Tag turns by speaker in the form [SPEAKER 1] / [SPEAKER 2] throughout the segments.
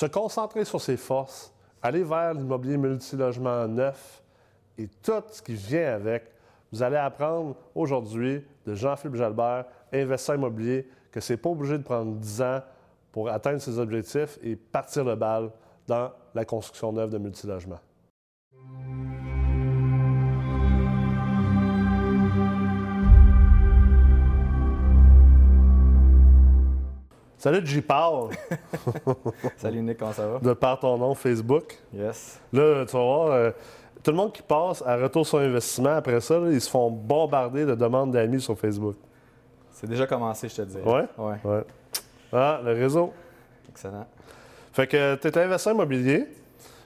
[SPEAKER 1] se concentrer sur ses forces, aller vers l'immobilier multilogement neuf et tout ce qui vient avec. Vous allez apprendre aujourd'hui de Jean-Philippe Jalbert, investisseur immobilier, que c'est pas obligé de prendre 10 ans pour atteindre ses objectifs et partir le bal dans la construction neuve de multilogements. Salut J-Paul!
[SPEAKER 2] Salut Nick, comment ça va?
[SPEAKER 1] De par ton nom Facebook.
[SPEAKER 2] Yes.
[SPEAKER 1] Là, tu vas voir, euh, tout le monde qui passe à retour sur investissement, après ça, là, ils se font bombarder de demandes d'amis sur Facebook.
[SPEAKER 2] C'est déjà commencé, je te dis.
[SPEAKER 1] Ouais?
[SPEAKER 2] Ouais.
[SPEAKER 1] Ouais. Ah, le réseau.
[SPEAKER 2] Excellent.
[SPEAKER 1] Fait que tu es investisseur immobilier,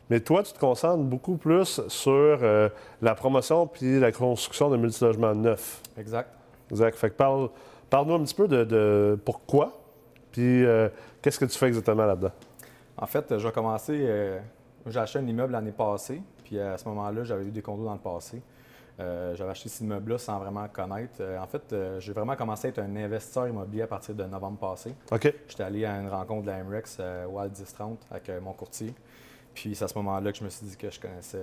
[SPEAKER 1] mais toi, tu te concentres beaucoup plus sur euh, la promotion puis la construction de multilogements neufs.
[SPEAKER 2] Exact.
[SPEAKER 1] Exact. Fait que parle, parle-nous un petit peu de, de pourquoi, puis euh, qu'est-ce que tu fais exactement là-dedans?
[SPEAKER 2] En fait, je vais commencer. euh, j'ai acheté un immeuble l'année passée, puis à ce moment-là, j'avais eu des condos dans le passé. Euh, j'avais acheté cet immeuble-là sans vraiment connaître. Euh, en fait, euh, j'ai vraiment commencé à être un investisseur immobilier à partir de novembre passé.
[SPEAKER 1] OK.
[SPEAKER 2] J'étais allé à une rencontre de la MREX à Wild 1030 avec euh, mon courtier. Puis c'est à ce moment-là que je me suis dit que je connaissais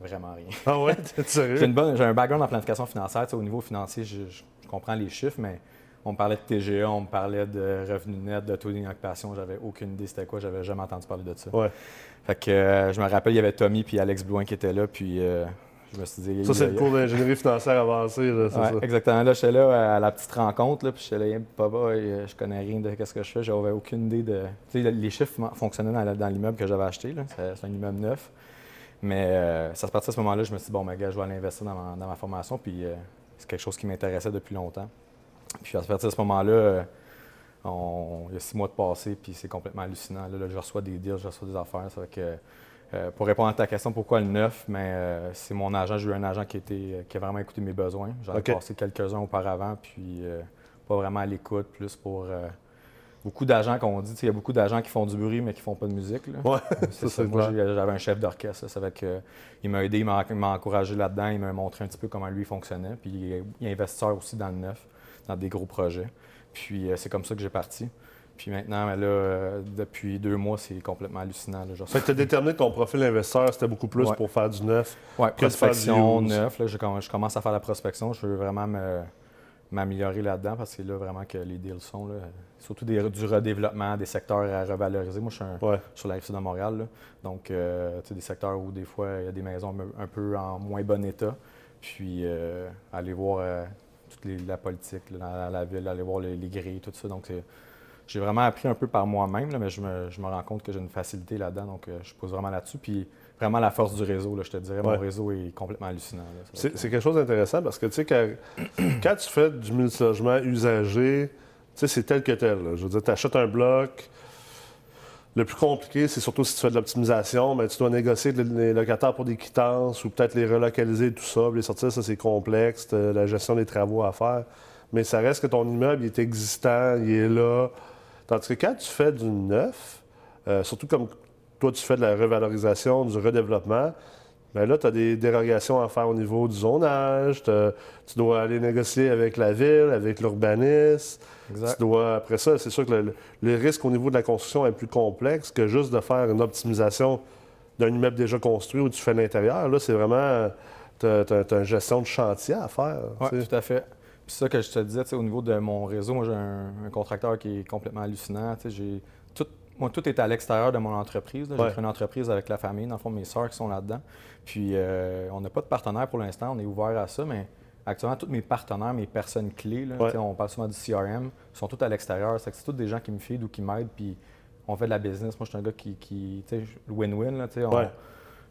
[SPEAKER 2] vraiment rien.
[SPEAKER 1] Ah ouais, t'es sérieux?
[SPEAKER 2] J'ai, une bonne- j'ai un background en planification financière. Au niveau financier, je, je- je comprends les chiffres, mais on me parlait de TGA, on me parlait de revenus nets, de taux d'inoccupation. J'avais aucune idée c'était quoi. J'avais jamais entendu parler de ça.
[SPEAKER 1] Ouais.
[SPEAKER 2] Fait que euh, je me rappelle, il y avait Tommy puis Alex Blouin qui étaient là. Puis euh, je me suis dit...
[SPEAKER 1] Ça, c'est le cours d'ingénierie financière avancée, là, c'est
[SPEAKER 2] Ouais,
[SPEAKER 1] ça.
[SPEAKER 2] exactement. Là, j'étais là à la petite rencontre, là, puis j'étais là, papa, euh, je connais rien de ce que je fais, j'avais aucune idée de. Tu sais, les chiffres fon- fonctionnaient dans, l'immeuble que j'avais acheté. C'est, un immeuble neuf. Mais euh, ça se partit à ce moment-là, je me suis dit, bon, ma gars, je vais aller investir dans ma, dans ma formation, puis euh, c'est quelque chose qui m'intéressait depuis longtemps. Puis à partir de ce moment-là, euh, on- il y a six mois de passé, puis c'est complètement hallucinant. Là, là, je reçois des deals, je reçois des affaires. Ça fait que, euh, pour répondre à ta question, pourquoi le neuf, mais euh, c'est mon agent. J'ai eu un agent qui, était, qui a vraiment écouté mes besoins. J'en ai passé quelques-uns auparavant, puis euh, pas vraiment à l'écoute, plus pour beaucoup d'agents qu'on dit. Il y a beaucoup d'agents qui font du bruit, mais qui font pas de musique. là.
[SPEAKER 1] Ouais,
[SPEAKER 2] C'est
[SPEAKER 1] ça,
[SPEAKER 2] Moi, j'avais un chef d'orchestre. Ça fait que, il m'a aidé, il m'a encouragé là-dedans, il m'a montré un petit peu comment lui fonctionnait. Puis il il est investisseur aussi dans le neuf, dans des gros projets. Puis euh, c'est comme ça que j'ai parti. Puis maintenant, ben là, euh, depuis deux mois, c'est complètement hallucinant. Là, genre.
[SPEAKER 1] Fait que tu as déterminé ton profil investisseur, c'était beaucoup plus
[SPEAKER 2] Ouais.
[SPEAKER 1] pour faire du neuf. Du
[SPEAKER 2] prospection, neuf. Là, je, comm- je commence à faire la prospection. Je veux vraiment me- m'améliorer là-dedans parce que c'est là vraiment que les deals sont. Là. Surtout des- du redéveloppement, des secteurs à revaloriser. Moi, je suis un-
[SPEAKER 1] Ouais.
[SPEAKER 2] sur la rive sud de Montréal. là. Donc, euh, tu sais, des secteurs où des fois, il y a des maisons un peu en moins bon état. Puis, euh, aller voir toute les- la politique là, dans la, la ville, aller voir les, les grilles, tout ça. Donc, j'ai vraiment appris un peu par moi-même, mais je me, je me rends compte que j'ai une facilité là-dedans. Donc, euh, je pose vraiment là-dessus. Puis, vraiment la force du réseau, là, je te dirais,
[SPEAKER 1] Ouais.
[SPEAKER 2] mon réseau est complètement hallucinant.
[SPEAKER 1] C'est
[SPEAKER 2] que-
[SPEAKER 1] c'est quelque chose d'intéressant parce que, tu sais, quand, quand tu fais du multilogement usagé, tu sais, c'est tel que tel. là. Je veux dire, tu achètes un bloc. Le plus compliqué, c'est surtout si tu fais de l'optimisation, mais tu dois négocier avec les locataires pour des quittances ou peut-être les relocaliser, tout ça, les sortir, ça c'est complexe, t'as la gestion des travaux à faire. Mais ça reste que ton immeuble est existant, il est là. Tandis que quand tu fais du neuf, euh, surtout comme toi tu fais de la revalorisation, du redéveloppement, Bien là, tu as des dérogations à faire au niveau du zonage. Tu dois aller négocier avec la ville, avec l'urbanisme.
[SPEAKER 2] Exact.
[SPEAKER 1] Tu dois, après ça, c'est sûr que le, le risque au niveau de la construction est plus complexe que juste de faire une optimisation d'un immeuble déjà construit où tu fais l'intérieur. Là, c'est vraiment. Tu as, une gestion de chantier à faire.
[SPEAKER 2] Oui, tout à fait. Puis ça que je te disais, au niveau de mon réseau, moi j'ai un, un contracteur qui est complètement hallucinant. J'ai tout, moi, tout est à l'extérieur de mon entreprise. J'ai
[SPEAKER 1] Ouais.
[SPEAKER 2] créé une entreprise avec la famille, dans le fond, mes sœurs qui sont là-dedans. Puis euh, on n'a pas de partenaire pour l'instant, on est ouvert à ça, mais actuellement, tous mes partenaires, mes personnes clés, là,
[SPEAKER 1] Ouais.
[SPEAKER 2] on parle souvent du CRM, sont tous à l'extérieur. C'est que c'est tous des gens qui me filent ou qui m'aident, puis on fait de la business. Moi, je suis un gars qui, qui tu sais, le win-win. là, tu sais, on-
[SPEAKER 1] Ouais.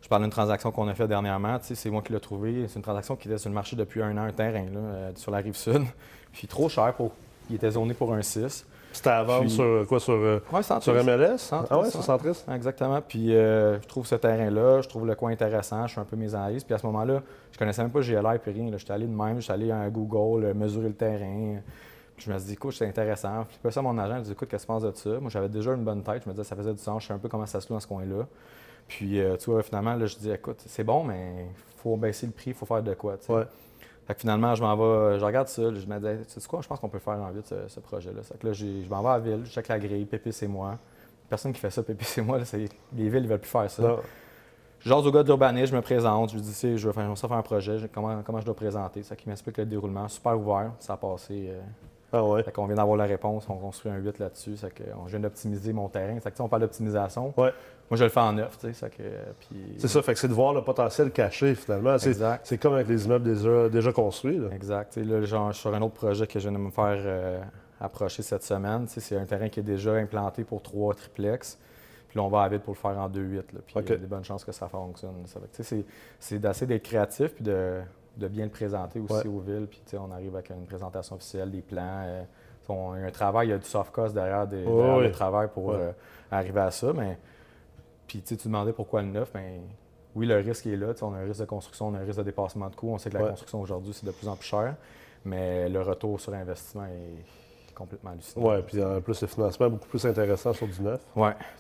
[SPEAKER 2] Je parle d'une transaction qu'on a faite dernièrement. tu sais, C'est moi qui l'ai trouvé. C'est une transaction qui était sur le marché depuis un an, un terrain, là, euh, sur la rive sud. Puis trop cher pour. Il était zoné pour un 6.
[SPEAKER 1] C'était à vendre
[SPEAKER 2] Puis-
[SPEAKER 1] sur quoi Sur, euh,
[SPEAKER 2] Ouais,
[SPEAKER 1] sur MLS
[SPEAKER 2] Centris,
[SPEAKER 1] Ah ouais, sur Centris
[SPEAKER 2] Exactement. Puis euh, je trouve ce terrain-là, je trouve le coin intéressant, je fais un peu mes analyses. Puis à ce moment-là, je connaissais même pas GLR puis rien. J'étais allé de même, j'étais allé à Google, euh, mesurer le terrain. Puis je me suis dit, écoute, c'est intéressant. Puis après ça, mon agent, il dit, écoute, qu'est-ce que tu penses de ça? Moi, j'avais déjà une bonne tête. Je me disais, ça faisait du sens. Je sais un peu comment ça se loue dans ce coin-là. Puis, euh, tu vois, finalement, là, je dis, écoute, c'est bon, mais il faut baisser le prix, il faut faire de quoi. tu sais.
[SPEAKER 1] Ouais.
[SPEAKER 2] Fait que finalement, je m'en vais, je regarde ça, je me dis, tu sais quoi, je pense qu'on peut faire en vite ce, ce projet-là. Fait que là, je m'en vais à la ville, je check la grille, Pépé, c'est moi. personne qui fait ça, moi, là, c'est- les villes ne veulent plus faire ça.
[SPEAKER 1] Non.
[SPEAKER 2] J'ose au gars de l'urbanisme, je me présente, je lui dis, sais, je veux faire, ça faire un projet, je- comment, comment je dois présenter? Ça qui m'explique le déroulement, super ouvert, ça a passé. euh,
[SPEAKER 1] Ah ouais.
[SPEAKER 2] fait qu'on vient d'avoir la réponse, on construit un 8 là-dessus. Ça que on- je viens d'optimiser mon terrain. Ça que, on parle d'optimisation.
[SPEAKER 1] Ouais.
[SPEAKER 2] Moi, je le fais en neuf, tu sais. Ça que, puis-
[SPEAKER 1] C'est ça, fait que c'est de voir le potentiel caché finalement. C'est,
[SPEAKER 2] Exact.
[SPEAKER 1] c'est comme avec les immeubles déjà, déjà construits. là.
[SPEAKER 2] Exact. Là, genre, je suis sur un autre projet que je viens de me faire euh, approcher cette semaine. C'est un terrain qui est déjà implanté pour trois triplex. Puis là, on va à vite pour le faire en 2-8. là. Puis il y a des bonnes chances que ça fonctionne. Ça fait que, tu sais, c'est, c'est d'assez d'être créatif puis de, de bien le présenter aussi
[SPEAKER 1] Ouais.
[SPEAKER 2] aux villes. Puis on arrive avec une présentation officielle, des plans. euh, on- il y a un travail, il y a du soft cost derrière, des, derrière le travail pour
[SPEAKER 1] Ouais.
[SPEAKER 2] euh, arriver à ça. Mais puis tu sais, tu demandais pourquoi le neuf. Ben, oui, le risque est là. On a un risque de construction, on a un risque de dépassement de coûts. On sait que la
[SPEAKER 1] Ouais.
[SPEAKER 2] construction aujourd'hui, c'est de plus en plus cher. Mais le retour sur investissement est complètement hallucinant.
[SPEAKER 1] Ouais, puis en plus, le financement est beaucoup plus intéressant sur du neuf.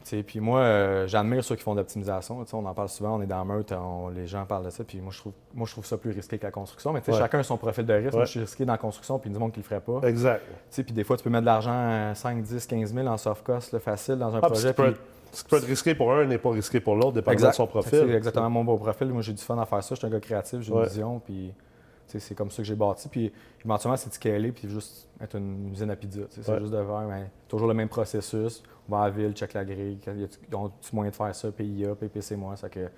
[SPEAKER 2] Sais, puis moi, euh, j'admire ceux qui font de l'optimisation. On en parle souvent, on est dans Meurthe, on- les gens parlent de ça, puis moi, je trouve, moi, je trouve ça plus risqué que la construction. Mais tu sais,
[SPEAKER 1] Ouais.
[SPEAKER 2] chacun a son profil de risque.
[SPEAKER 1] Ouais.
[SPEAKER 2] Moi, je suis risqué dans la construction, puis du monde qui le ferait pas.
[SPEAKER 1] Exact.
[SPEAKER 2] Puis des fois, tu peux mettre de l'argent, euh, 5, 10, 15 000 en soft cost, là, facile, dans un
[SPEAKER 1] Ah,
[SPEAKER 2] projet.
[SPEAKER 1] Ce qui peut être risqué pour un n'est pas risqué pour l'autre, dépendamment de son profil.
[SPEAKER 2] C'est exactement mon beau profil. Moi, j'ai du fun à faire ça. Je suis un gars créatif, j'ai
[SPEAKER 1] Ouais.
[SPEAKER 2] une vision, puis c'est comme ça que j'ai bâti. Puis éventuellement, c'est de scaler, puis juste être une usine à pizza. C'est
[SPEAKER 1] Ouais.
[SPEAKER 2] juste de faire ben, toujours le même processus. On va à la ville, check la grille. Y a-tu moyen de faire ça? PIA, PPC, moi. Ça que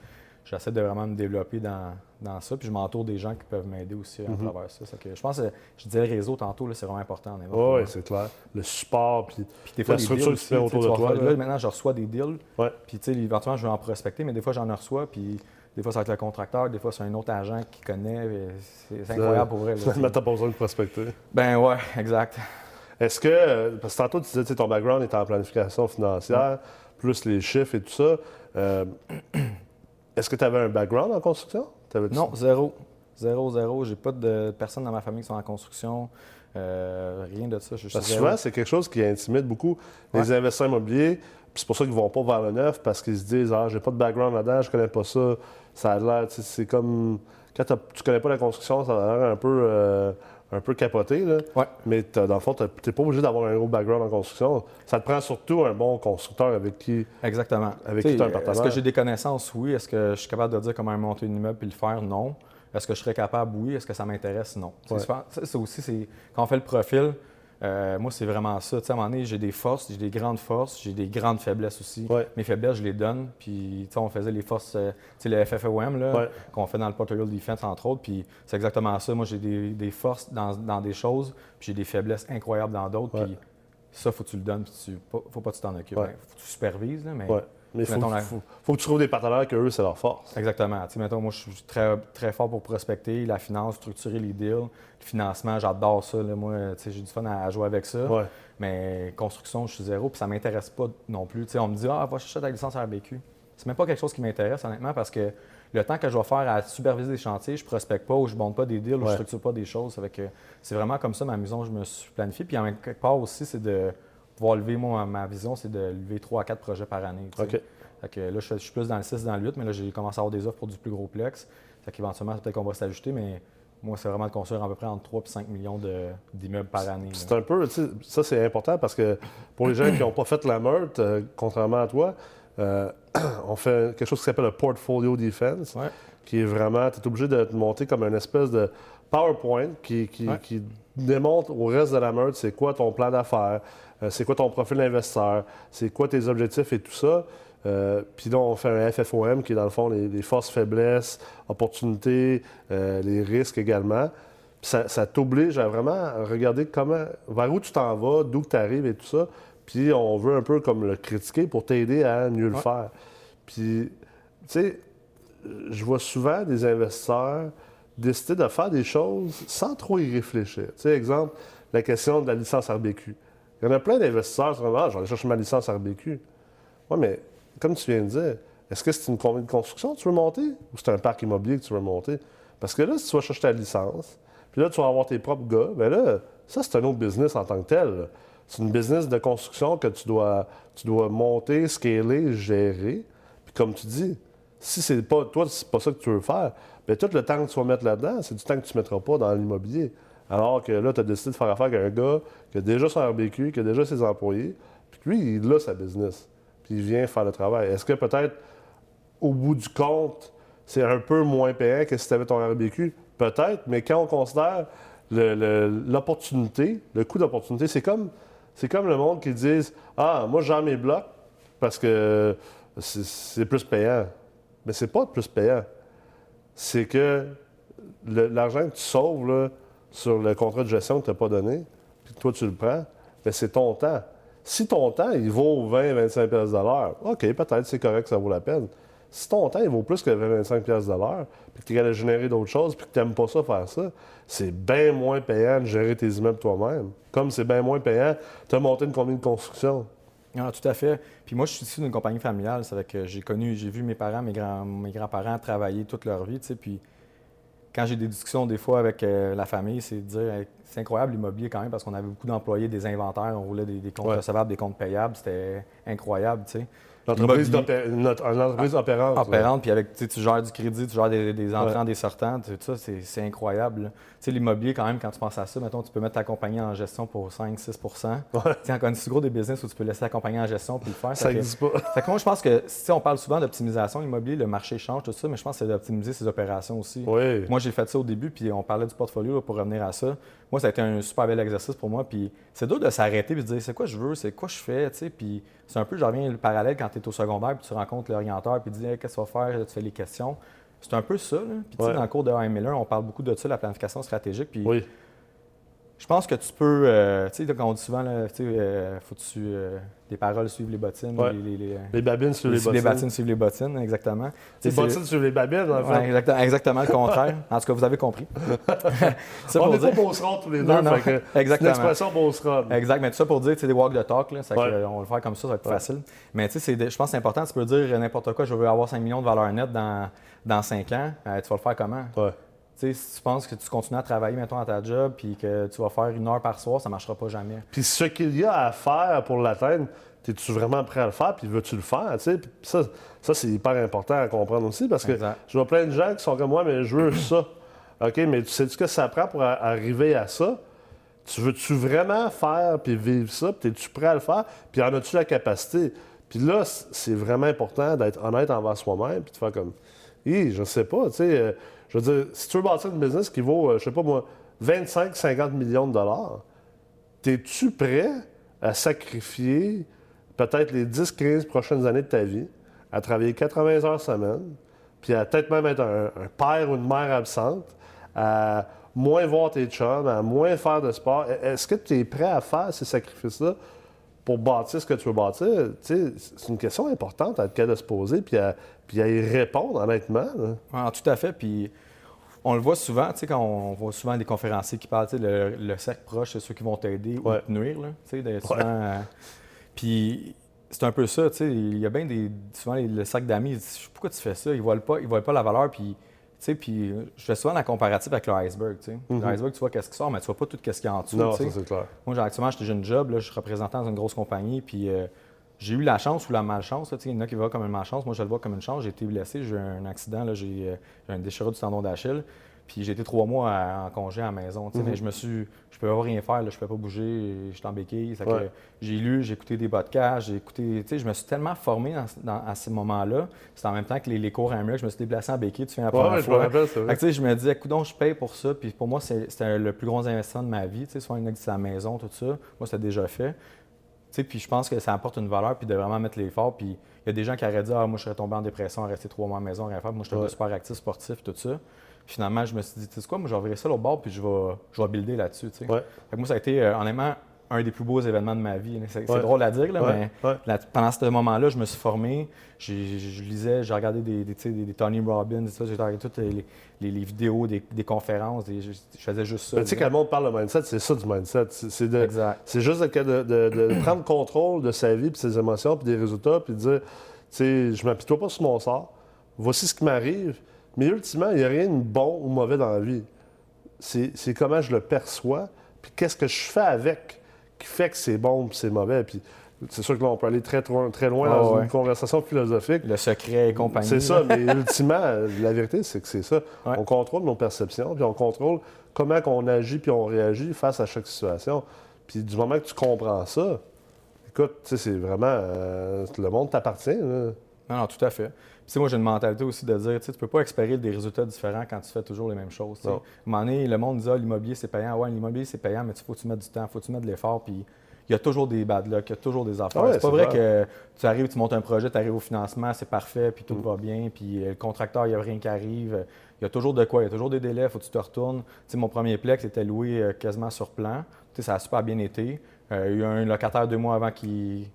[SPEAKER 2] j'essaie de vraiment me développer dans, dans ça. Puis je m'entoure des gens qui peuvent m'aider aussi à
[SPEAKER 1] Mhm.
[SPEAKER 2] travers ça. Que je pense que je disais le réseau tantôt, c'est vraiment important. en
[SPEAKER 1] Oui, c'est clair. Le support, puis
[SPEAKER 2] Puis des fois,
[SPEAKER 1] La
[SPEAKER 2] les
[SPEAKER 1] structure qui autour de toi, là.
[SPEAKER 2] là, maintenant, je reçois des deals.
[SPEAKER 1] Ouais.
[SPEAKER 2] Puis, tu sais, éventuellement, je vais en prospecter, mais des fois, j'en reçois. Puis, des fois, ça va être le contracteur. Des fois, c'est un autre agent qui connaît. C'est incroyable pour vrai. là.
[SPEAKER 1] t'as pas besoin de prospecter.
[SPEAKER 2] ben ouais, exact.
[SPEAKER 1] Est-ce que, parce que tantôt, tu disais, ton background est en planification financière, plus les chiffres et tout ça. euh, Est-ce que tu avais un background en construction?
[SPEAKER 2] Non, zéro. Zéro, zéro. J'ai pas de personnes dans ma famille qui sont en construction. Euh, rien de ça. Je
[SPEAKER 1] Parce
[SPEAKER 2] zéro.
[SPEAKER 1] souvent, c'est quelque chose qui intimide beaucoup les investisseurs immobiliers. Puis c'est pour ça qu'ils vont pas vers le neuf parce qu'ils se disent Ah, j'ai pas de background là-dedans, je connais pas ça. Ça a l'air. tu sais, C'est comme. Quand tu connais pas la construction, ça a l'air un peu, euh, un peu capoté. Là.
[SPEAKER 2] Ouais.
[SPEAKER 1] Mais dans le fond, tu n'es pas obligé d'avoir un gros background en construction. Ça te prend surtout un bon constructeur avec qui.
[SPEAKER 2] Exactement.
[SPEAKER 1] Avec
[SPEAKER 2] Tu
[SPEAKER 1] t'as un
[SPEAKER 2] Est-ce
[SPEAKER 1] partenaire.
[SPEAKER 2] que j'ai des connaissances? Oui. Est-ce que je suis capable de dire comment monter un immeuble puis le faire? Non. Est-ce que je serais capable? Oui. Est-ce que ça m'intéresse? Non.
[SPEAKER 1] Ouais.
[SPEAKER 2] c'est aussi, c'est, quand on fait le profil, euh, moi, c'est vraiment ça. Tu sais, à un moment donné, j'ai des forces, j'ai des grandes forces, j'ai des grandes faiblesses aussi.
[SPEAKER 1] Ouais.
[SPEAKER 2] Mes faiblesses, je les donne. Puis, tu sais, on faisait les forces, euh, tu sais, le FFOM, là,
[SPEAKER 1] Ouais.
[SPEAKER 2] qu'on fait dans le Portfolio Defense, entre autres. Puis, c'est exactement ça. Moi, j'ai des, des forces dans, dans des choses, puis j'ai des faiblesses incroyables dans d'autres. Puis, ça, faut que tu le donnes, puis tu, faut pas que tu t'en occupes. Ben, faut que tu supervises, là, mais.
[SPEAKER 1] Mais il faut,
[SPEAKER 2] la-
[SPEAKER 1] faut, faut que tu trouves des partenaires que eux, c'est leur force.
[SPEAKER 2] Exactement. Tu sais, mettons, moi, je suis très, très fort pour prospecter, la finance, structurer les deals, le financement, j'adore ça. là. Moi, tu sais, j'ai du fun à, jouer avec ça.
[SPEAKER 1] Ouais.
[SPEAKER 2] Mais construction, je suis zéro, puis ça m'intéresse pas non plus. Tu sais, on me dit, ah, va chercher ta licence RBQ. C'est même pas quelque chose qui m'intéresse, honnêtement, parce que le temps que je vais faire à superviser des chantiers, je prospecte pas ou je monte pas des deals ou je structure pas des choses. C'est vraiment comme ça ma maison, je me suis planifié. Puis en même quelque part aussi, c'est de pouvoir lever, moi, ma vision, c'est de lever 3 à 4 projets par année.
[SPEAKER 1] OK.
[SPEAKER 2] Fait que là, je, suis plus dans le 6, dans le 8, mais là, j'ai commencé à avoir des offres pour du plus gros plex. Fait qu'éventuellement, peut-être qu'on va s'ajuster, mais moi, c'est vraiment de construire à peu près entre 3 et 5 millions d'immeubles par année.
[SPEAKER 1] C'est un peu, tu sais, ça c'est important parce que pour les gens qui n'ont pas fait la meurtre, euh, contrairement à toi, euh, on fait quelque chose qui s'appelle un portfolio defense,
[SPEAKER 2] Ouais.
[SPEAKER 1] qui est vraiment, tu es obligé de te monter comme une espèce de PowerPoint qui, qui-
[SPEAKER 2] Ouais.
[SPEAKER 1] qui démontre au reste de la meurtre c'est quoi ton plan d'affaires, euh, c'est quoi ton profil d'investisseur, c'est quoi tes objectifs et tout ça. Euh, Puis là, on fait un FFOM qui est dans le fond les, les forces, faiblesses, opportunités, euh, les risques également. Ça, ça t'oblige à vraiment regarder comment, vers où tu t'en vas, d'où tu arrives et tout ça. Puis on veut un peu comme le critiquer pour t'aider à mieux le
[SPEAKER 2] Ouais.
[SPEAKER 1] faire. Puis, tu sais, je vois souvent des investisseurs décider de faire des choses sans trop y réfléchir. Tu sais, exemple, la question de la licence RBQ. Il y en a plein d'investisseurs qui sont ah, je vais chercher ma licence RBQ. Oui, mais comme tu viens de dire, est-ce que c'est une compagnie de construction que tu veux monter ou c'est un parc immobilier que tu veux monter? Parce que là, si tu vas chercher ta licence, puis là, tu vas avoir tes propres gars, bien là, ça, c'est un autre business en tant que tel. C'est une business de construction que tu dois, tu dois monter, scaler, gérer. Puis comme tu dis, si c'est pas toi, c'est pas ça que tu veux faire, bien tout le temps que tu vas mettre là-dedans, c'est du temps que tu ne mettras pas dans l'immobilier. Alors que là, tu as décidé de faire affaire avec un gars qui a déjà son RBQ, qui a déjà ses employés, puis lui, il a sa business. puis il vient faire le travail. Est-ce que peut-être, au bout du compte, c'est un peu moins payant que si tu avais ton RBQ? Peut-être, mais quand on considère l'opportunité, le, coût d'opportunité, c'est comme, comme le monde qui dit Ah, moi, j'ai mes blocs parce que c'est plus payant. Mais c'est pas plus payant. C'est que l'argent que tu sauves sur le contrat de gestion que tu n'as pas donné, puis toi, tu le prends, ben, c'est ton temps. Si ton temps, il vaut 20-25 pièces de l'heure, OK, peut-être c'est correct, ça vaut la peine. Si ton temps, il vaut plus que 20-25 pièces de l'heure, puis que tu es de générer d'autres choses, puis que tu n'aimes pas ça faire ça, c'est bien moins payant de gérer tes immeubles toi-même. Comme c'est bien moins payant de monter une compagnie de construction.
[SPEAKER 2] Ah, tout à fait. Puis moi, je suis issu d'une compagnie familiale. C'est que j'ai connu, j'ai vu mes parents, mes, grands, mes grands-parents travailler toute leur vie, tu sais, puis quand j'ai des discussions des fois avec euh, la famille, c'est de dire c'est incroyable l'immobilier quand même parce qu'on avait beaucoup d'employés, des inventaires, on roulait des, comptes recevables, des comptes payables, c'était incroyable, tu sais.
[SPEAKER 1] L'entreprise entreprise opérante.
[SPEAKER 2] Opérante, puis avec, tu gères du crédit, tu gères des, entrants, des sortants, tout ça, c'est incroyable. Tu sais, l'immobilier, quand même, quand tu penses à ça, mettons, tu peux mettre ta compagnie en gestion pour 5-6 Tu sais, encore si gros des business où tu peux laisser ta compagnie en gestion puis le faire.
[SPEAKER 1] Ça n'existe pas.
[SPEAKER 2] Fait que moi, je pense que, si on parle souvent d'optimisation immobilier, le marché change, tout ça, mais je pense que c'est d'optimiser ses opérations aussi.
[SPEAKER 1] Oui.
[SPEAKER 2] Moi, j'ai fait ça au début, puis on parlait du portfolio pour revenir à ça. Moi, ça a été un super bel exercice pour moi, puis c'est dur de s'arrêter et de dire c'est quoi je veux, c'est quoi je fais, tu sais, puis c'est un peu, je reviens le parallèle quand tu es au secondaire, puis tu rencontres l'orienteur, puis tu dis qu'est-ce que tu vas faire, tu fais les questions. C'est un peu ça. Puis, tu sais, dans le cours de Miller, on parle beaucoup de ça, la planification stratégique. Puis,
[SPEAKER 1] oui.
[SPEAKER 2] Je pense que tu peux. Euh, tu sais, quand on dit souvent, là, tu sais, euh, faut-tu. Euh, les paroles suivent les bottines.
[SPEAKER 1] Les, les, les, babines suivent les, bottines.
[SPEAKER 2] Les babines suivent les bottines, exactement.
[SPEAKER 1] Les bottines suivent les babines, en fait.
[SPEAKER 2] exactement, exactement, le contraire. en tout cas, vous avez compris.
[SPEAKER 1] on n'est pas Beauceron tous les deux. Non, fait que exactement. C'est une expression Beauceron.
[SPEAKER 2] Exact, mais tout ça pour dire, c'est des walk the talk. Là, on va le faire comme ça, ça va être plus facile. Mais tu sais, je pense que c'est important. Tu peux dire n'importe quoi, je veux avoir 5 millions de valeur nette dans, dans 5 ans. tu vas le faire comment? Si tu penses que tu continues à travailler, mettons, à ta job, puis que tu vas faire une heure par soir, ça ne marchera pas jamais.
[SPEAKER 1] Puis ce qu'il y a à faire pour l'atteindre, es-tu vraiment prêt à le faire, puis veux-tu le faire? Ça, ça c'est hyper important à comprendre aussi, parce que je vois plein de gens qui sont comme moi, mais je veux ça. OK, mais tu sais ce que ça prend pour arriver à ça? Tu veux-tu vraiment faire puis vivre ça? Puis es-tu prêt à le faire? Puis en as-tu la capacité? Puis là, c'est vraiment important d'être honnête envers soi-même, puis de faire comme, hé, je sais pas, tu sais, euh, je veux dire, si tu veux bâtir une business qui vaut, euh, je sais pas moi, 25-50 millions de dollars, es-tu prêt à sacrifier peut-être les 10-15 prochaines années de ta vie à travailler 80 heures semaine, puis à peut-être même être un, père ou une mère absente, à moins voir tes chums, à moins faire de sport? E-, est-ce que tu es prêt à faire ces sacrifices-là pour bâtir ce que tu veux bâtir? C'est une question importante à laquelle se poser, puis à, puis à y répondre honnêtement.
[SPEAKER 2] Ah, tout à fait. Puis on le voit souvent, tu sais, quand on voit souvent des conférenciers qui parlent, sais, le, cercle proche, c'est ceux qui vont t'aider ou te nuire, tu sais, souvent. Euh, puis c'est un peu ça, tu sais, il y a bien des. Souvent, le cercle d'amis, pourquoi tu fais ça? Ils ne voient, pas, ils voient pas la valeur, puis. Sais, puis je fais souvent la comparative avec l'iceberg, tu sais. Mm-hmm. L'iceberg, tu vois qu'est-ce qui sort, mais tu vois pas tout ce qu'il y a en dessous,
[SPEAKER 1] Non, ça, c'est clair.
[SPEAKER 2] Moi, actuellement, j'étais jeune job, là, je suis représentant dans une grosse compagnie, puis euh, j'ai eu la chance ou la malchance. Il y en a qui voient comme une malchance. Moi, je le vois comme une chance. J'ai été blessé, j'ai eu un accident, euh, j'ai un déchirure du tendon d'Achille. Puis j'ai été trois mois en congé à la maison. Mais mhm. je me suis. Je peux rien faire, là, je peux pas bouger, je suis en béquille. J'ai lu, j'ai écouté des podcasts, j'ai écouté. Je me suis tellement formé à ce moment-là. C'était en même temps que les, cours à que je me suis déplacé en béquille, tu fais la première fois. Je, je me dis, écoute, je paye pour ça. Puis pour moi, c'était le plus gros investissement de ma vie. Soit une à la maison, tout ça. Moi, c'était déjà fait. Puis je pense que ça apporte une valeur, puis de vraiment mettre l'effort. Puis il y a des gens qui auraient dit, ah, moi, je serais tombé en dépression, rester trois mois à la maison, rien faire. Moi, je suis super actif, sportif, tout ça finalement, je me suis dit, tu sais quoi, moi, je vais virer ça au bord, puis je vais, je vais builder là-dessus. Tu sais. moi, ça a été, euh, honnêtement, un des plus beaux événements de ma vie. C'est drôle à dire, là, mais pendant ce moment-là, je me suis formé. Je lisais, j'ai regardé des, des, Tony Robbins, j'ai regardé toutes les, les, vidéos, des, conférences. je, faisais juste ça.
[SPEAKER 1] Tu sais, quand le monde parle de mindset, c'est ça du mindset. C'est juste de, de, prendre contrôle de sa vie, puis ses émotions, puis des résultats, puis de dire, tu sais, je m'apitoie pas sur mon sort. Voici ce qui m'arrive mais ultimement, il n'y a rien de bon ou mauvais dans la vie. C'est comment je le perçois, puis qu'est-ce que je fais avec qui fait que c'est bon ou c'est mauvais. Puis c'est sûr que là, on peut aller très, très loin dans une conversation philosophique.
[SPEAKER 2] Le secret et compagnie.
[SPEAKER 1] C'est ça, mais ultimement, la vérité, c'est que c'est ça. On contrôle nos perceptions, puis on contrôle comment on agit puis on réagit face à chaque situation. Puis du moment que tu comprends ça, écoute, tu sais, c'est vraiment. euh, le monde t'appartient.
[SPEAKER 2] Non, non, tout à fait. Puis, moi, j'ai une mentalité aussi de dire, tu sais, tu peux pas espérer des résultats différents quand tu fais toujours les mêmes choses. À un moment donné, le monde dit, ah, l'immobilier, c'est payant. Ouais, l'immobilier, c'est payant, mais il faut que tu mettes du temps, faut que tu mettes de l'effort. Puis, il y a toujours des bad luck, il y a toujours des affaires.
[SPEAKER 1] Ah ouais,
[SPEAKER 2] c'est pas vrai que tu arrives, tu montes un projet, tu arrives au financement, c'est parfait, puis
[SPEAKER 1] Mm.
[SPEAKER 2] tout va bien, puis euh, le contracteur, il n'y a rien qui arrive. Il y a toujours de quoi, il y a toujours des délais, il faut que tu te retournes. Tu sais, mon premier plex était loué euh, quasiment sur plan. Tu sais, ça a super bien été. Euh, il y a eu un locataire deux mois avant qui,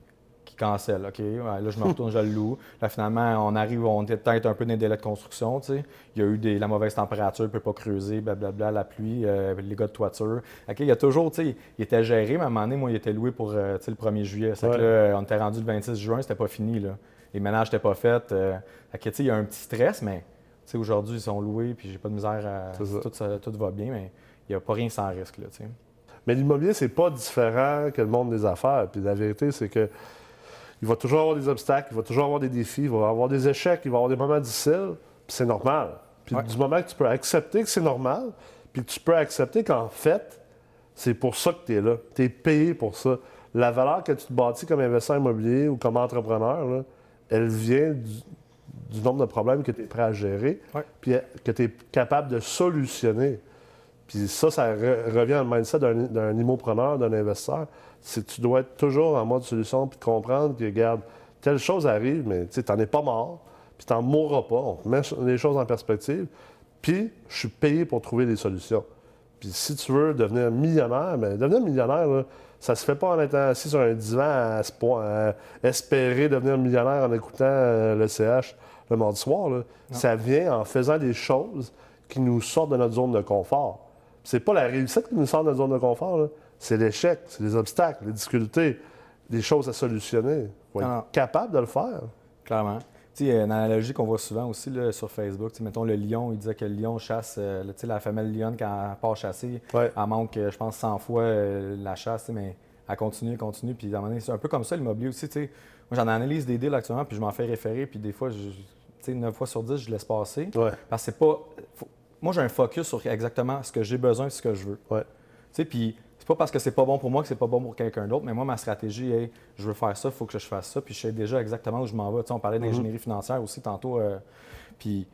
[SPEAKER 2] qui cancelle. OK, ouais, là, je me retourne, je le loue. Là, finalement, on arrive, on était peut-être un peu dans les délais de construction. tu sais. Il y a eu des, la mauvaise température, il ne peut pas creuser, blablabla, la pluie, euh, les gars de toiture. OK, il y a toujours, tu sais, il était géré, mais à un moment donné, moi, il était loué pour euh, tu sais, le 1er juillet. Que là, on était rendu le 26 juin, c'était pas fini. Là. Les ménages n'étaient pas faits. euh, tu sais, il y a un petit stress, mais aujourd'hui, ils sont loués, puis j'ai pas de misère à. Tout, ça- tout va bien, mais il n'y a pas rien sans risque. Là, tu sais.
[SPEAKER 1] Mais l'immobilier, c'est pas différent que le monde des affaires. Puis la vérité, c'est que il va toujours avoir des obstacles, il va toujours avoir des défis, il va avoir des échecs, il va avoir des moments difficiles. Puis c'est normal. Puis
[SPEAKER 2] Ouais.
[SPEAKER 1] du moment que tu peux accepter que c'est normal, puis que tu peux accepter qu'en fait, c'est pour ça que tu es là. Tu es payé pour ça. La valeur que tu te bâtis comme investisseur immobilier ou comme entrepreneur, là, elle vient du, du nombre de problèmes que tu es prêt à gérer,
[SPEAKER 2] Ouais.
[SPEAKER 1] puis que tu es capable de solutionner. Puis ça, ça re- revient le mindset d'un d'un immopreneur, d'un investisseur. C'est que tu dois être toujours en mode solution, puis comprendre que, regarde, telle chose arrive, mais tu n'en es pas mort, puis tu n'en mourras pas. On met les choses en perspective, puis je suis payé pour trouver des solutions. Puis si tu veux devenir millionnaire, mais devenir millionnaire, là, ça se fait pas en étant assis sur un divan à, espérer devenir millionnaire en écoutant euh, le CH le mardi soir. là. Ça vient en faisant des choses qui nous sortent de notre zone de confort. C'est pas la réussite qui nous sort de notre zone de confort, là. C'est l'échec, c'est les obstacles, les difficultés, les choses à solutionner. Il faut être capable de le faire.
[SPEAKER 2] Clairement. Tu sais, il y a une analogie qu'on voit souvent aussi là, sur Facebook. Mettons le lion, il disait que le lion chasse, euh, la femelle lionne, quand elle part chasser,
[SPEAKER 1] Ouais.
[SPEAKER 2] elle manque, euh, je pense, 100 fois euh, la chasse, mais elle continue, elle continue. Puis c'est un peu comme ça l'immobilier aussi. tu sais. Moi, j'en analyse des deals actuellement, puis je m'en fais référer, puis des fois, je, tu sais, 9 fois sur 10, je laisse passer.
[SPEAKER 1] Ouais.
[SPEAKER 2] Parce que c'est pas. faut- moi, j'ai un focus sur exactement ce que j'ai besoin et ce que je veux.
[SPEAKER 1] Ouais.
[SPEAKER 2] Puis pas parce que c'est pas bon pour moi que c'est pas bon pour quelqu'un d'autre, mais moi, ma stratégie est je veux faire ça, il faut que je fasse ça, puis je sais déjà exactement où je m'en vais. Tu sais, on parlait d'ingénierie financière aussi tantôt, euh, puis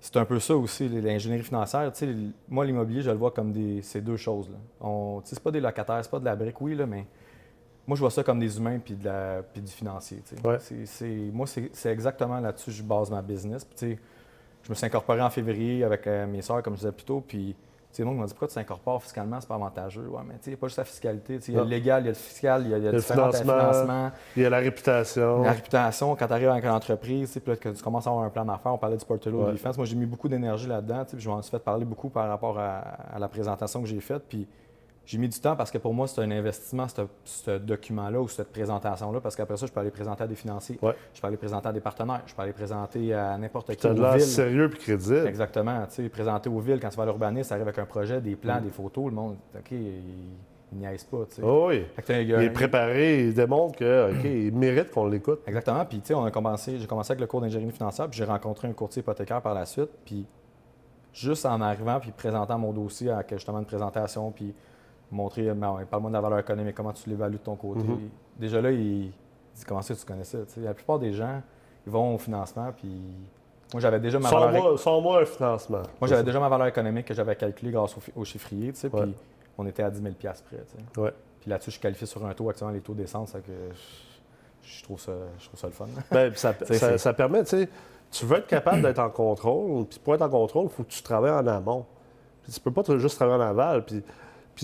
[SPEAKER 2] c'est un peu ça aussi, l'ingénierie financière. Tu sais, moi, l'immobilier, je le vois comme des, ces deux choses. Là. On, tu sais, c'est pas des locataires, c'est pas de la brique, oui, là, mais moi, je vois ça comme des humains puis, de la, puis du financier. tu sais.
[SPEAKER 1] Ouais.
[SPEAKER 2] C'est- c'est- moi, c'est c'est exactement là-dessus que je base ma business. Puis, tu sais, je me suis incorporé en février avec euh, mes sœurs, comme je disais plus tôt, puis le monde m'a dit pourquoi tu t'incorpores fiscalement, c'est pas avantageux. Ouais, mais tu sais, il n'y a pas juste la fiscalité. tu sais, Il y a le légal, il y a le fiscal, il y a, il y a
[SPEAKER 1] le financement. Il y a la réputation.
[SPEAKER 2] La réputation, quand tu arrives avec une entreprise, tu sais, puis là, que tu commences à avoir un plan d'affaires, on parlait du portfolio
[SPEAKER 1] Ouais.
[SPEAKER 2] defense. Moi, j'ai mis beaucoup d'énergie là-dedans. tu sais, puis Je m'en suis fait parler beaucoup par rapport à, à la présentation que j'ai faite. Puis j'ai mis du temps parce que pour moi, c'est un investissement, ce, ce document-là ou cette présentation-là, parce qu'après ça, je peux aller présenter à des financiers,
[SPEAKER 1] Ouais.
[SPEAKER 2] je peux aller présenter à des partenaires, je peux aller présenter à n'importe qui.
[SPEAKER 1] Tu as de l'air sérieux puis crédible.
[SPEAKER 2] Exactement. Tu sais, présenter aux villes, quand tu vas à l'urbanisme, ça arrive avec un projet, des plans,
[SPEAKER 1] Mm.
[SPEAKER 2] des photos, le monde, OK, il, il niaise pas. tu sais.
[SPEAKER 1] Oh oui.
[SPEAKER 2] Il
[SPEAKER 1] est préparé, il démontre que, OK, il mérite qu'on l'écoute.
[SPEAKER 2] Exactement. Puis, tu sais, on a commencé, j'ai commencé avec le cours d'ingénierie financière, puis j'ai rencontré un courtier hypothécaire par la suite. Puis, juste en arrivant, puis présentant mon dossier avec justement une présentation, puis montrer, parle-moi de la valeur économique, comment tu l'évalues de ton côté.
[SPEAKER 1] Mhm.
[SPEAKER 2] Déjà là, il dit, comment ça tu connais ça? La plupart des gens, ils vont au financement, puis moi, j'avais déjà ma valeur
[SPEAKER 1] Sans-moi sans-moi un financement.
[SPEAKER 2] moi, j'avais déjà ma valeur économique que j'avais calculée grâce au, au chiffrier,
[SPEAKER 1] Ouais.
[SPEAKER 2] puis on était à 10 000 près.
[SPEAKER 1] Ouais.
[SPEAKER 2] Puis là-dessus, je suis qualifié sur un taux, actuellement, les taux d'essence, que je, je trouve ça, je trouve ça le fun.
[SPEAKER 1] Ben, ça, permet, tu sais, tu veux être capable d'être en contrôle, puis pour être en contrôle, il faut que tu travailles en amont. Puis tu peux pas juste travailler en aval. Puis,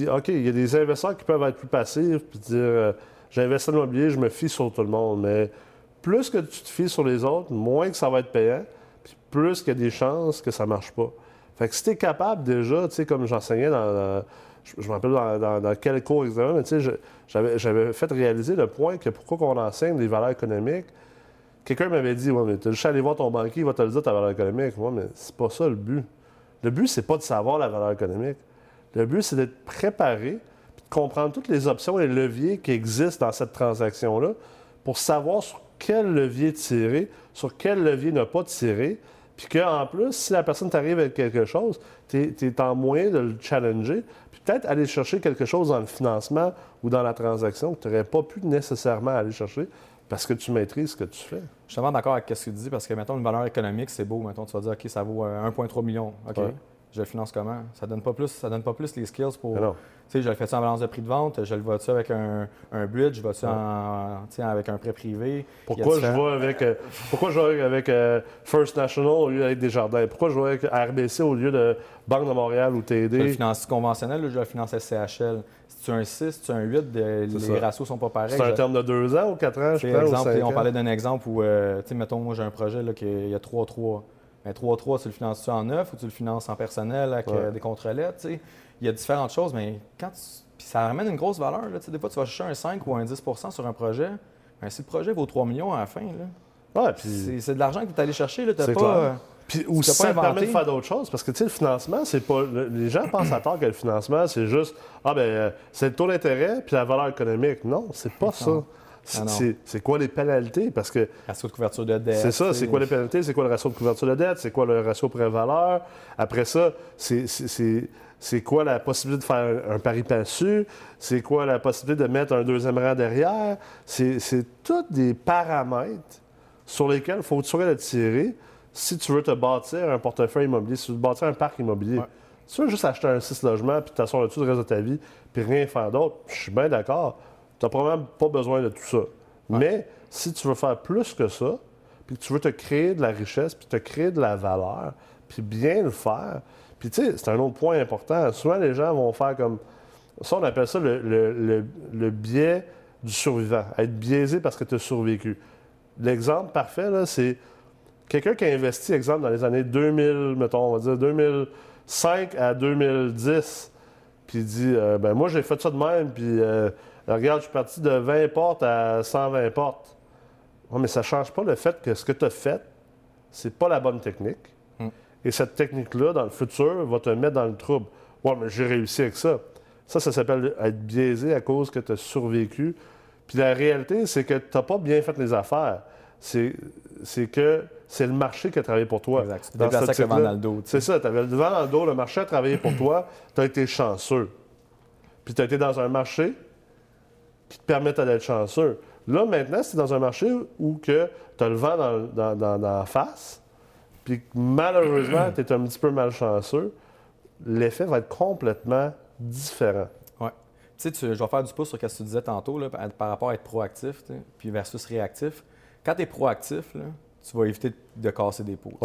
[SPEAKER 1] OK, il y a des investisseurs qui peuvent être plus passifs, puis dire euh, j'investis dans l'immobilier, je me fie sur tout le monde. Mais plus que tu te fies sur les autres, moins que ça va être payant, puis plus qu'il y a des chances que ça marche pas. Fait que si tu es capable déjà, tu sais, comme j'enseignais dans. dans- je me rappelle dans, dans- quel cours exactement, mais tu sais, j'avais fait réaliser le point que pourquoi qu'on enseigne des valeurs économiques, Quelqu'un m'avait dit, ouais, mais tu juste aller voir ton banquier, il va te le dire ta valeur économique. Moi, mais c'est pas ça le but. Le but, c'est pas de savoir la valeur économique. Le but, c'est d'être préparé, puis de comprendre toutes les options et leviers qui existent dans cette transaction-là pour savoir sur quel levier tirer, sur quel levier ne pas tirer, Puis qu'en plus, si la personne t'arrive avec quelque chose, tu es, en moyen de le challenger, puis peut-être aller chercher quelque chose dans le financement ou dans la transaction que tu n'aurais pas pu nécessairement aller chercher parce que tu maîtrises ce que tu fais. Je
[SPEAKER 2] suis vraiment d'accord avec ce que tu dis parce que, mettons, une valeur économique, c'est beau. Mettons, tu vas dire, OK, ça vaut 1,3 euh, million. OK. Je le finance comment? Ça donne pas plus, ça donne pas plus les skills pour. Tu sais, je le fais en balance de prix de vente, je le vois-tu avec un, un bridge, je vais-tu avec un prêt privé?
[SPEAKER 1] Pourquoi je vois avec euh, pourquoi je vais avec euh, First National au lieu d'être Desjardins? Pourquoi je vois avec RBC au lieu de Banque de Montréal ou TD?
[SPEAKER 2] Le finance conventionnel, ou je le finance SCHL. Si tu as un 6, si tu as un 8, les ratios sont pas pareils.
[SPEAKER 1] C'est un terme de deux ans ou quatre ans, je pense.
[SPEAKER 2] Exemple, on parlait d'un exemple où, euh, tu sais, mettons, moi j'ai un projet là, qui il y a 3-3. Mais 3-3, tu le finances-tu en neuf ou tu le finances en personnel avec euh, des contrelettes? Il y a différentes choses, mais quand Puis ça ramène une grosse valeur. Là, des fois, tu vas chercher un 5 ou un 10 sur un projet. Si le projet vaut 3 millions à la fin, là, ouais, puis... c'est de l'argent que tu es allé chercher. Tu n'as pas.
[SPEAKER 1] Puis aussi, ça permet de faire d'autres choses. Parce que, tu sais, le financement, c'est pas. Les gens pensent à tort que le financement, c'est juste. Ah, ben, euh, c'est le taux d'intérêt puis la valeur économique. Non, c'est pas ça. Ah c'est quoi les pénalités? Parce que.
[SPEAKER 2] Ratio de couverture de dette.
[SPEAKER 1] C'est ça, c'est quoi les pénalités? C'est quoi le ratio de couverture de dette? C'est quoi le ratio prêt-valeur? Après ça, c'est quoi la possibilité de faire un pari passu? C'est quoi la possibilité de mettre un deuxième rang derrière? C'est tous des paramètres sur lesquels il faut toujours tirer si tu veux te bâtir un portefeuille immobilier, si tu veux te bâtir un parc immobilier. Si tu veux juste acheter un 6 logements puis t'asseoir dessus le reste de ta vie puis rien faire d'autre, je suis bien d'accord. Tu n'as probablement pas besoin de tout ça. Mais si tu veux faire plus que ça, puis que tu veux te créer de la richesse, puis te créer de la valeur, puis bien le faire, puis tu sais, c'est un autre point important. Souvent, les gens vont faire comme. Ça, on appelle ça le, biais du survivant. Être biaisé parce que tu as survécu. L'exemple parfait, là, c'est quelqu'un qui a investi, exemple, dans les années 2000, mettons, on va dire 2005 à 2010, puis il dit euh, ben moi, j'ai fait ça de même, puis. Euh, regarde, je suis parti de 20 portes à 120 portes. mais ça ne change pas le fait que ce que tu as fait, c'est pas la bonne technique. Hmm. Et cette technique-là, dans le futur, va te mettre dans le trouble. Ouais, mais j'ai réussi avec ça. Ça, ça s'appelle être biaisé à cause que tu as survécu. Puis la réalité, c'est que tu n'as pas bien fait les affaires. C'est que c'est le marché qui a travaillé pour toi.
[SPEAKER 2] Exact. Tu avec le vent dans le dos.
[SPEAKER 1] C'est ça, tu avais le vent dans le dos, le marché a travaillé pour toi, tu as été chanceux. Puis tu as été dans un marché qui te permettent d'être chanceux. Là, maintenant, c'est dans un marché où tu as le vent dans, la face, puis malheureusement, tu es un petit peu malchanceux, l'effet va être complètement différent.
[SPEAKER 2] Oui. Tu sais, je vais faire du pouce sur ce que tu disais tantôt par rapport à être proactif puis versus réactif. Quand tu es proactif, tu vas éviter de casser des pots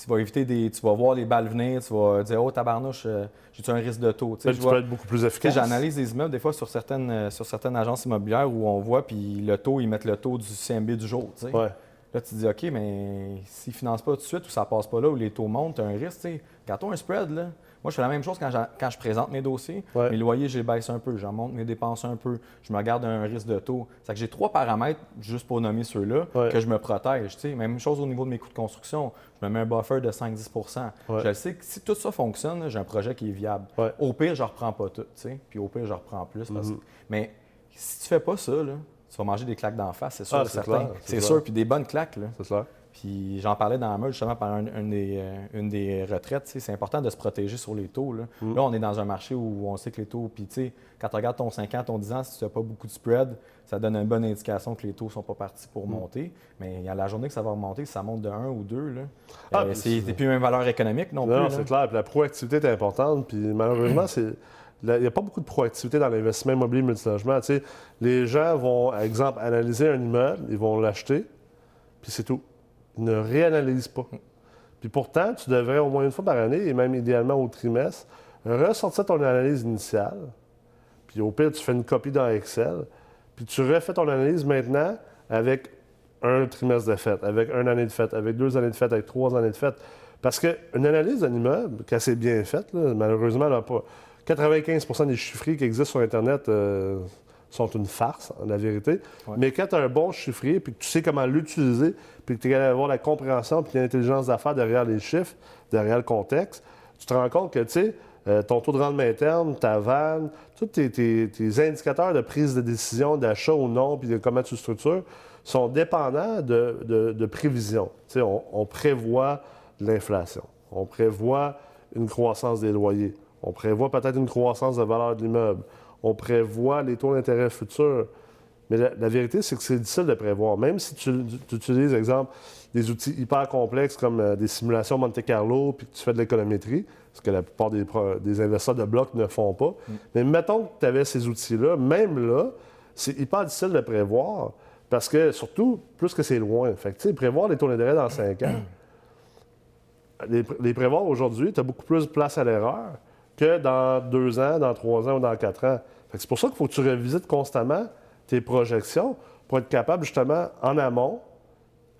[SPEAKER 2] tu vas éviter des. Tu vas voir les balles venir, tu vas dire Oh tabarnouche, euh, j'ai-tu un risque de taux?
[SPEAKER 1] Tu, peux être beaucoup plus efficace.
[SPEAKER 2] J'analyse les immeubles des fois sur certaines, euh, sur certaines agences immobilières où on voit, puis le taux, ils mettent le taux du CMB du jour.
[SPEAKER 1] Ouais.
[SPEAKER 2] Là, tu te dis OK, mais s'ils ne financent pas tout de suite ou ça passe pas là, où les taux montent, tu as un risque. Quand tu un spread, là, moi, je fais la même chose quand, quand je présente mes dossiers. Mes loyers, je les baisse un peu, j'en monte mes dépenses un peu, je me garde un risque de taux. C'est que j'ai trois paramètres, juste pour nommer ceux-là, que je me protège. Même chose au niveau de mes coûts de construction. Je me mets un buffer de 5-10% Je sais que si tout ça fonctionne, j'ai un projet qui est viable. Au pire, je ne reprends pas tout. Puis au pire, je reprends plus. Mm-hmm. Mais si tu fais pas ça, tu vas manger des claques d'en face, c'est sûr. Ah, c'est sûr, puis des bonnes claques.
[SPEAKER 1] C'est ça.
[SPEAKER 2] Puis j'en parlais dans la meule justement par une, des, euh, une des retraites. C'est important de se protéger sur les taux. Mm. Là. on est dans un marché où on sait que les taux. Puis tu sais, quand tu regardes ton 5 ans, ton 10 ans, si tu n'as pas beaucoup de spread, ça donne une bonne indication que les taux ne sont pas partis pour mm. monter. Mais il y a la journée que ça va remonter, si ça monte de 1 ou 2, là, ah, euh, c'est plus une valeur économique non, plus.
[SPEAKER 1] Non, c'est clair. Puis la proactivité est importante. Puis malheureusement, c'est. Il n'y a pas beaucoup de proactivité dans l'investissement immobilier multilogement. Tu sais, les gens vont, par exemple, analyser un immeuble, ils vont l'acheter, puis c'est tout ne réanalyse pas. Puis pourtant, tu devrais au moins une fois par année, et même idéalement au trimestre, ressortir ton analyse initiale. Puis au pire, tu fais une copie dans Excel. Puis tu refais ton analyse maintenant avec un trimestre de fête, avec une année de fête, avec deux années de fête, avec trois années de fête. Parce qu'une analyse d'un immeuble, quand c'est bien faite, malheureusement, elle n'a pas. 95% des chiffres qui existent sur Internet euh, sont une farce, en la vérité. Mais quand tu as un bon chiffrier, puis que tu sais comment l'utiliser, puis que tu es capable d'avoir la compréhension puis l'intelligence d'affaires derrière les chiffres, derrière le contexte, tu te rends compte que, tu sais, euh, ton taux de rendement interne, ta vanne, tous tes, indicateurs de prise de décision, d'achat ou non, puis de comment tu structures, sont dépendants de, de, de prévision. Tu sais, on, prévoit l'inflation. On prévoit une croissance des loyers. On prévoit peut-être une croissance de valeur de l'immeuble. On prévoit les taux d'intérêt futurs. Mais la, vérité, c'est que c'est difficile de prévoir. Même si tu, utilises, exemple, des outils hyper complexes comme euh, des simulations Monte Carlo, puis que tu fais de l'économétrie, ce que la plupart des, investisseurs de blocs ne font pas. Mm. Mais mettons que tu avais ces outils-là, même là, c'est hyper difficile de prévoir parce que, surtout, plus que c'est loin. Fait que, tu prévoir les taux d'intérêt dans 5 ans, les, prévoir aujourd'hui, tu as beaucoup plus de place à l'erreur que dans 2 ans, dans 3 ans ou dans 4 ans. C'est pour ça qu'il faut que tu revisites constamment tes projections pour être capable justement en amont,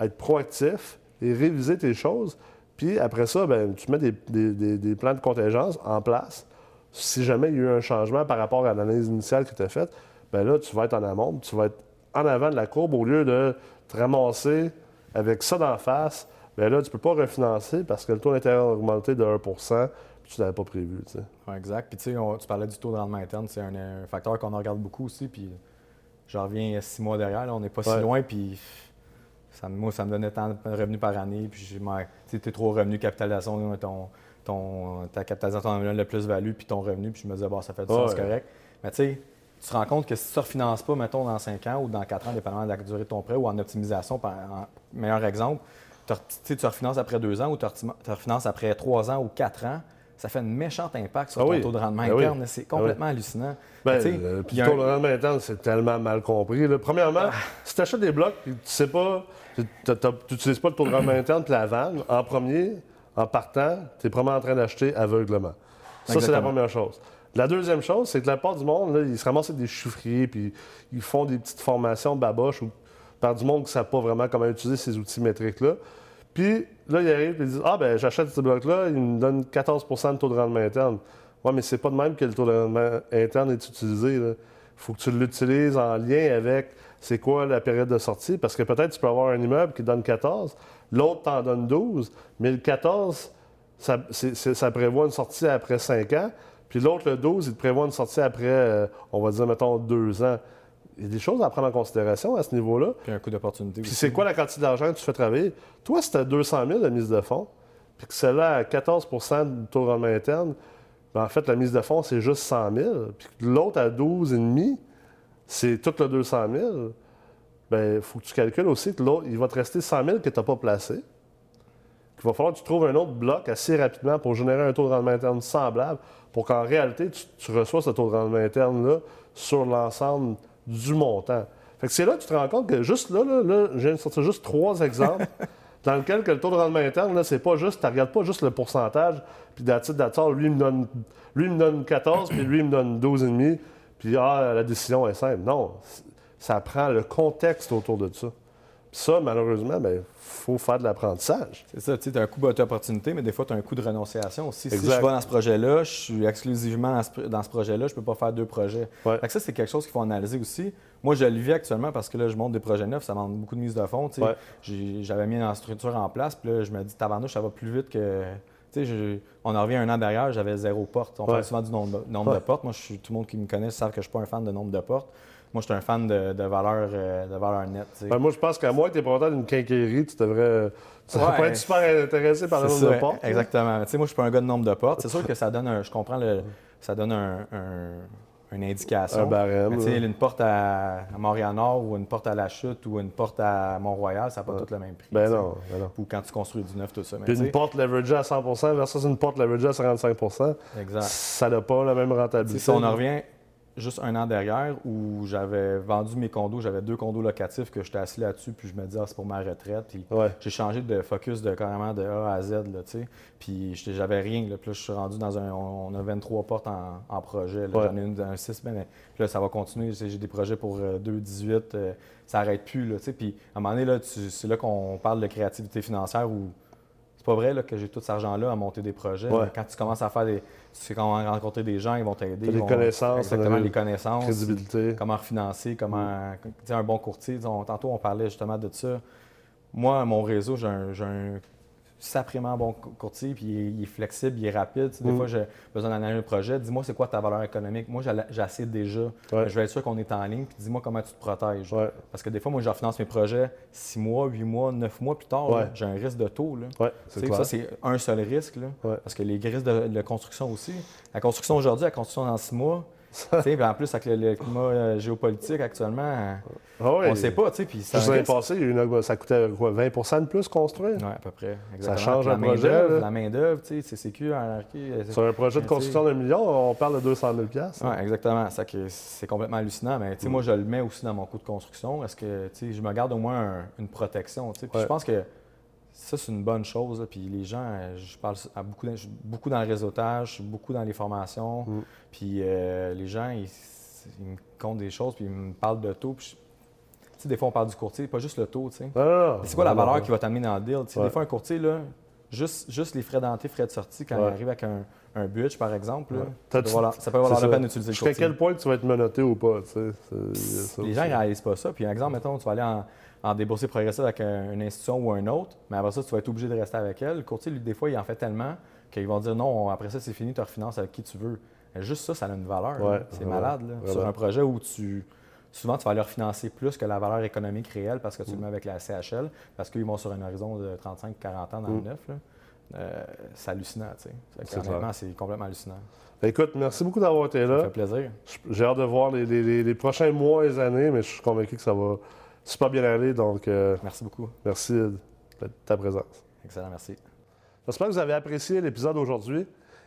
[SPEAKER 1] être proactif et réviser tes choses. Puis après ça, ben, tu mets des, plans de contingence en place. Si jamais il y a eu un changement par rapport à l'analyse initiale que tu as faite, ben là, tu vas être en amont, tu vas être en avant de la courbe au lieu de te ramasser avec ça d'en face. Bien là, tu ne peux pas refinancer parce que le taux d'intérêt a augmenté de 1 puis tu ne l'avais pas prévu.
[SPEAKER 2] exact. Puis tu sais, tu parlais du taux de rendement interne, c'est un, facteur qu'on regarde beaucoup aussi. Puis je reviens six mois derrière, on n'est pas si loin, puis ça, moi, ça me donnait tant de revenus par année, puis tu es trop revenu capitalisation, ton, ton, ta capitalisation le plus-value, puis ton revenu, puis je me disais, bon, ça fait du sens, correct. Mais tu sais, tu te rends compte que si tu ne refinances pas, mettons, dans 5 ans ou dans 4 ans, dépendamment de la durée de ton prêt, ou en optimisation, par meilleur exemple, tu, tu refinances après 2 ans ou tu refinances après 3 ans ou 4 ans, ça fait un méchant impact sur ah ton taux de rendement ben interne. C'est ah complètement hallucinant.
[SPEAKER 1] Ben, le taux de rendement interne, c'est tellement mal compris. Premièrement, ah. si tu achètes des blocs et tu sais pas, tu n'utilises pas le taux de rendement interne puis la vanne, en premier, en partant, tu es probablement en train d'acheter aveuglement. Ça, c'est la première chose. La deuxième chose, c'est que la part du monde, là, ils se ramassent avec des chiffriers, puis ils font des petites formations baboches ou par du monde qui ne savent pas vraiment comment utiliser ces outils métriques-là. Puis là, ils arrivent et disent Ah, ben j'achète ce bloc-là, il me donne 14% de taux de rendement interne. Oui, mais c'est pas de même que le taux de rendement interne est utilisé. Il faut que tu l'utilises en lien avec c'est quoi la période de sortie, parce que peut-être tu peux avoir un immeuble qui donne 14, l'autre t'en donne 12, mais le 14, ça, prévoit une sortie après 5 ans. Puis l'autre, le 12, il te prévoit une sortie après, euh, on va dire, mettons, deux ans. Il y a des choses à prendre en considération à ce niveau-là.
[SPEAKER 2] Puis un coût d'opportunité.
[SPEAKER 1] Puis c'est quoi la quantité d'argent que tu fais travailler? Toi, si tu as 200 000 de mise de fonds, puis que celle-là à 14% du taux de rendement interne, ben, en fait, la mise de fonds, c'est juste 100 000. Puis l'autre à 12,5, c'est tout le 200 000. Bien, il faut que tu calcules aussi que l'autre, il va te rester 100 000 que tu n'as pas placé. Il va falloir que tu trouves un autre bloc assez rapidement pour générer un taux de rendement interne semblable pour qu'en réalité, tu, reçois ce taux de rendement interne-là sur l'ensemble du montant. Fait que c'est là que tu te rends compte que juste là, là, là je viens de sortir juste trois exemples dans lesquels le taux de rendement interne, là, c'est pas juste, tu regardes pas juste le pourcentage, puis d'attitude d'attitude, lui, il me donne, lui me donne 14, puis lui il me donne 12,5, puis ah, la décision est simple. Non, ça prend le contexte autour de ça. Ça, malheureusement, il ben, faut faire de l'apprentissage.
[SPEAKER 2] C'est ça, tu as un coût d'opportunité, mais des fois, tu as un coût de renonciation aussi. Si je vais dans ce projet-là, je suis exclusivement dans ce, projet-là, je ne peux pas faire deux projets. ça, c'est quelque chose qu'il faut analyser aussi. Moi, je le vis actuellement parce que là, je monte des projets neufs, ça demande beaucoup de mise de fonds. J'avais mis une structure en place, puis là, je me dis, tabarnouche, ça va plus vite que. on en revient un an derrière, j'avais zéro porte. On parle souvent du nombre, de portes. Moi, je suis, tout le monde qui me connaît sait que je ne suis pas un fan de nombre de portes. Moi, je suis un fan de, de valeur, euh, de valeur nette.
[SPEAKER 1] Ben, moi, je pense qu'à moi, tu es d'une quincaillerie, tu devrais, tu devrais être super intéressé par le nombre de portes.
[SPEAKER 2] Exactement. sais, moi, je suis pas un gars de nombre de portes. C'est sûr que ça donne un, je comprends le, ça donne un, une indication.
[SPEAKER 1] Un barème.
[SPEAKER 2] une porte à, Montréal-Nord ou une porte à La Chute ou une porte à Mont-Royal, ça n'a pas tout le même prix.
[SPEAKER 1] Ben non, ben non,
[SPEAKER 2] Ou quand tu construis du neuf, tout ça.
[SPEAKER 1] Puis une porte leveragée à 100% versus une porte leveragée à 55 exact. ça n'a pas la même rentabilité.
[SPEAKER 2] Si on en revient juste un an derrière où j'avais vendu mes condos, j'avais deux condos locatifs que j'étais assis là-dessus, puis je me disais, ah, c'est pour ma retraite. Puis j'ai changé de focus de carrément de A à Z, là, tu sais. Puis j'avais rien, là. Puis là, je suis rendu dans un. On a 23 portes en, projet. J'en ai une, un 6, mais, puis là, ça va continuer. J'ai des projets pour 2, euh, 18. Euh, ça n'arrête plus, là, tu sais. Puis à un moment donné, là, c'est là qu'on parle de créativité financière où pas vrai là, que j'ai tout cet argent-là à monter des projets. Quand tu commences à faire des. Tu sais comment rencontrer des gens, ils vont t'aider.
[SPEAKER 1] Les connaissances.
[SPEAKER 2] Exactement, les connaissances.
[SPEAKER 1] Crédibilité.
[SPEAKER 2] Comment refinancer, comment. sais, un bon courtier. tantôt, on parlait justement de ça. Moi, mon réseau, j'ai un, sacrément bon courtier, puis il est, flexible, il est rapide. des mm. fois, j'ai besoin d'analyser un projet. Dis-moi, c'est quoi ta valeur économique? Moi, j'essaie déjà. Je vais être sûr qu'on est en ligne, puis dis-moi comment tu te protèges. Parce que des fois, moi, je finance mes projets six mois, huit mois, neuf mois plus tard. J'ai un risque de taux. Là. ça, c'est un seul risque. Là, Parce que les risques de, de, construction aussi. La construction aujourd'hui, la construction dans six mois, en plus, avec le, climat euh, géopolitique actuellement, ah on ne sait pas. Puis
[SPEAKER 1] l'année passée, ça coûtait quoi, 20% de plus construire?
[SPEAKER 2] Oui, à peu près.
[SPEAKER 1] Ça change un projet.
[SPEAKER 2] La main-d'œuvre, CCQ,
[SPEAKER 1] euh, Sur un projet de construction d'un million, on parle de 200 000
[SPEAKER 2] Oui, exactement. C'est complètement hallucinant. Mais moi, je le mets aussi dans mon coût de construction. Est-ce que je me garde au moins une protection? Puis je pense que ça, c'est une bonne chose. Puis les gens, euh, je parle à beaucoup, beaucoup dans le réseautage, beaucoup dans les formations. Mm. Puis euh, les gens, ils, me comptent des choses, puis ils me parlent de taux. Puis des fois, on parle du courtier, pas juste le taux. c'est quoi la valeur qui va t'amener dans le deal? Des fois, un courtier, là, juste, juste les frais d'entrée, frais de sortie, quand il arrive avec un, un budget, par exemple, ça, peut valoir, la peine d'utiliser le.
[SPEAKER 1] Jusqu'à quel point tu vas être menotté ou pas?
[SPEAKER 2] les gens ne réalisent pas ça. Puis, un exemple, mettons, tu vas aller en en débourser progressif avec une institution ou un autre, mais après ça, tu vas être obligé de rester avec elle. Le courtier, lui, des fois, il en fait tellement qu'ils vont dire non, après ça, c'est fini, tu refinances avec qui tu veux. juste ça, ça a une valeur. c'est malade. Sur un projet où tu. Souvent, tu vas leur financer plus que la valeur économique réelle parce que tu le mm. mets avec la CHL, parce qu'ils vont sur un horizon de 35-40 ans dans le mm. neuf. Euh, c'est hallucinant, tu sais. C'est complètement hallucinant.
[SPEAKER 1] Écoute, merci beaucoup d'avoir été là.
[SPEAKER 2] Ça fait plaisir.
[SPEAKER 1] J'ai hâte de voir les, les, prochains mois et années, mais je suis convaincu que ça va, super bien allé. Donc,
[SPEAKER 2] euh, merci beaucoup.
[SPEAKER 1] Merci de ta présence.
[SPEAKER 2] Excellent, merci.
[SPEAKER 1] J'espère que vous avez apprécié l'épisode d'aujourd'hui.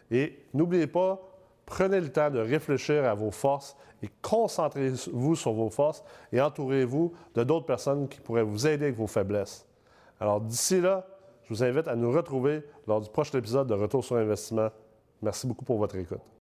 [SPEAKER 1] Et n'oubliez pas, prenez le temps de réfléchir à vos forces et concentrez-vous sur vos forces et entourez-vous de d'autres personnes qui pourraient vous aider avec vos faiblesses. Alors d'ici là, je vous invite à nous retrouver lors du prochain épisode de Retour sur investissement. Merci beaucoup pour votre écoute.